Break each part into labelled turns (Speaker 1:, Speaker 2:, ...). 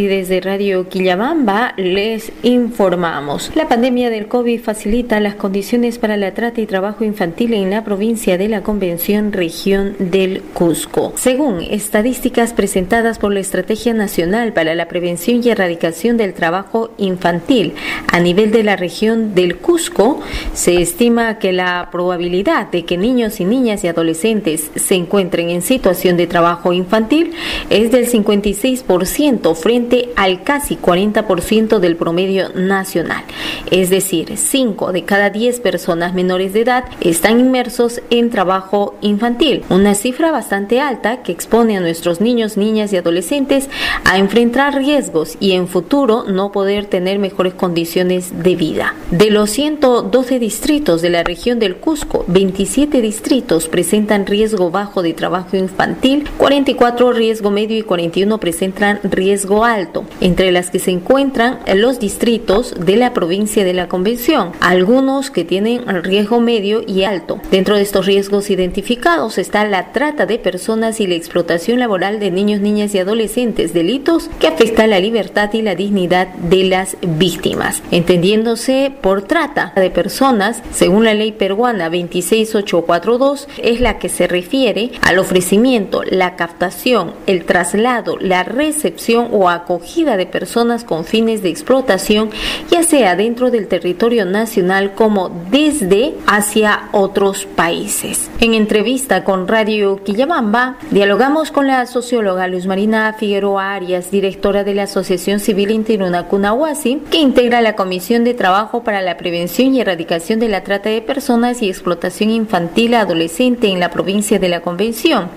Speaker 1: y desde Radio Quillabamba les informamos. La pandemia del COVID facilita las condiciones para la trata y trabajo infantil en la provincia de la Convención Región del Cusco. Según estadísticas presentadas por la Estrategia Nacional para la Prevención y Erradicación del Trabajo Infantil a nivel de la región del Cusco, se estima que la probabilidad de que niños y niñas y adolescentes se encuentren en situación de trabajo infantil es del 56% frente al casi 40% del promedio nacional. Es decir, 5 de cada 10 personas menores de edad están inmersos en trabajo infantil, una cifra bastante alta que expone a nuestros niños, niñas y adolescentes a enfrentar riesgos y en futuro no poder tener mejores condiciones de vida. De los 112 distritos de la región del Cusco, 27 distritos presentan riesgo bajo de trabajo infantil, 44 riesgo medio y 41 presentan riesgo alto, entre las que se encuentran los distritos de la provincia de la Convención, algunos que tienen riesgo medio y alto. Dentro de estos riesgos identificados está la trata de personas y la explotación laboral de niños, niñas y adolescentes, delitos que afectan la libertad y la dignidad de las víctimas, entendiéndose por trata de personas, según la ley peruana 26842, es la que se refiere al ofrecimiento, la captación, el traslado, la recepción o acogida de personas con fines de explotación, ya sea dentro del territorio nacional como desde hacia otros países. En entrevista con Radio Quillabamba, dialogamos con la socióloga Luz Marina Figueroa Arias, directora de la Asociación Civil Interuna Cunahuasi, que integra la Comisión de Trabajo para la Prevención y Erradicación de la Trata de Personas y Explotación Infantil Adolescente en la provincia de la Convención,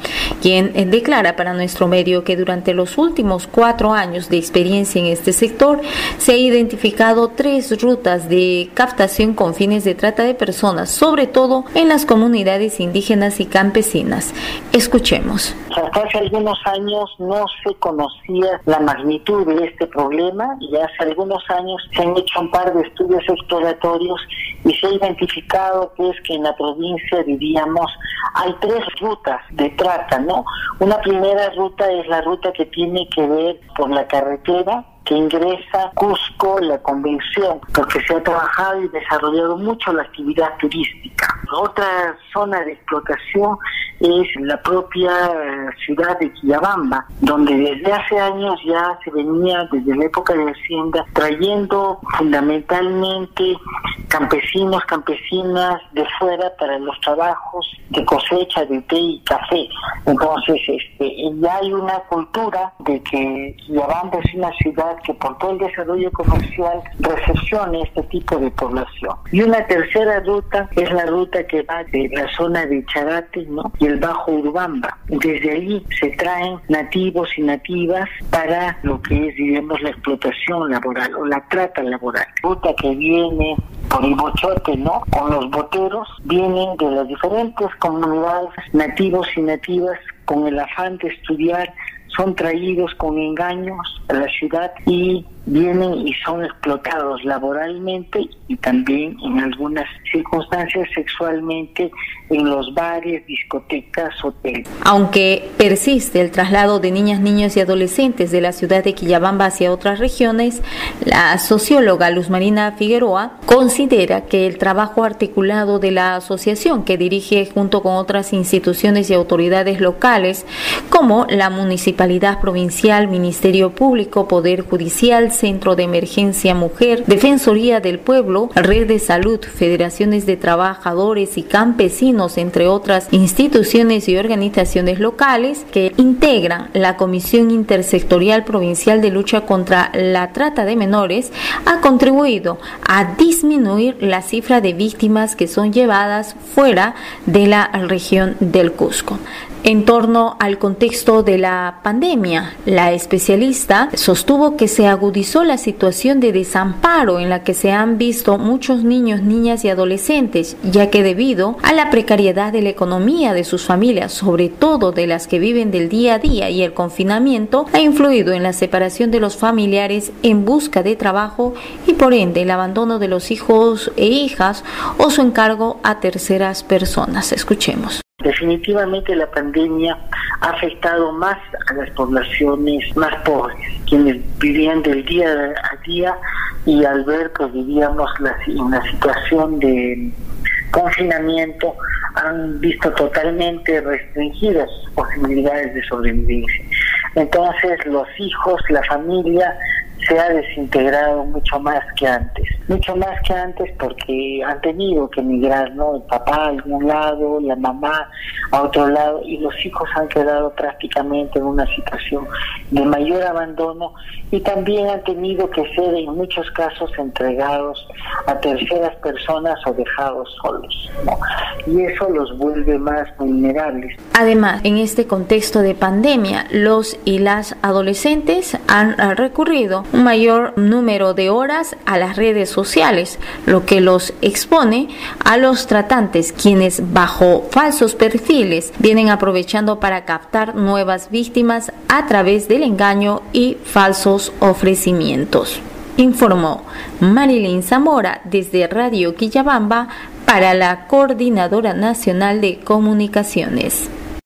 Speaker 1: quien declara para nuestro medio que durante los últimos cuatro años de experiencia en este sector se ha identificado tres rutas de captación con fines de trata de personas, sobre todo en las comunidades indígenas y campesinas. Escuchemos.
Speaker 2: Hasta hace algunos años no se conocía la magnitud de este problema y hace algunos años se han hecho un par de estudios exploratorios y se ha identificado que es que en la provincia diríamos hay tres rutas de trata, ¿no? Una primera ruta es la ruta que tiene que ver por la carretera que ingresa Cusco, la convención, porque se ha trabajado y desarrollado mucho la actividad turística. Otra zona de explotación es la propia eh, ciudad de Quillabamba, donde desde hace años ya se venía, desde la época de Hacienda, trayendo fundamentalmente campesinos, campesinas de fuera para los trabajos de cosecha de té y café. Entonces, este, ya hay una cultura de que Quillabamba es una ciudad que por todo el desarrollo comercial recepciona este tipo de población. Y una tercera ruta es la ruta que va de la zona de Charate ¿no? y el Bajo Urbamba. Desde ahí se traen nativos y nativas para lo que es, digamos, la explotación laboral o la trata laboral. Ruta que viene por el bochote, ¿no? Con los boteros, vienen de las diferentes comunidades nativos y nativas con el afán de estudiar son traídos con engaños a la ciudad y vienen y son explotados laboralmente y también en algunas circunstancias sexualmente en los bares, discotecas, hoteles.
Speaker 1: Aunque persiste el traslado de niñas, niños y adolescentes de la ciudad de Quillabamba hacia otras regiones, la socióloga Luz Marina Figueroa considera que el trabajo articulado de la asociación que dirige junto con otras instituciones y autoridades locales como la Municipalidad Provincial, Ministerio Público, Poder Judicial, Centro de Emergencia Mujer, Defensoría del Pueblo, Red de Salud, Federaciones de Trabajadores y Campesinos, entre otras instituciones y organizaciones locales que integran la Comisión Intersectorial Provincial de Lucha contra la Trata de Menores, ha contribuido a disminuir la cifra de víctimas que son llevadas fuera de la región del Cusco. En torno al contexto de la pandemia, la especialista sostuvo que se agudizó la situación de desamparo en la que se han visto muchos niños, niñas y adolescentes, ya que debido a la precariedad de la economía de sus familias, sobre todo de las que viven del día a día y el confinamiento, ha influido en la separación de los familiares en busca de trabajo y por ende el abandono de los hijos e hijas o su encargo a terceras personas. Escuchemos.
Speaker 2: Definitivamente la pandemia ha afectado más a las poblaciones más pobres, quienes vivían del día a día y al ver que vivíamos la, una situación de confinamiento han visto totalmente restringidas sus posibilidades de sobrevivencia. Entonces los hijos, la familia se ha desintegrado mucho más que antes. Mucho más que antes porque han tenido que emigrar, ¿no? El papá a algún lado, la mamá a otro lado y los hijos han quedado prácticamente en una situación de mayor abandono y también han tenido que ser en muchos casos entregados a terceras personas o dejados solos, ¿no? Y eso los vuelve más vulnerables.
Speaker 1: Además, en este contexto de pandemia, los y las adolescentes han recurrido un mayor número de horas a las redes sociales, lo que los expone a los tratantes, quienes bajo falsos perfiles vienen aprovechando para captar nuevas víctimas a través del engaño y falsos ofrecimientos. Informó Marilyn Zamora desde Radio Quillabamba para la Coordinadora Nacional de Comunicaciones.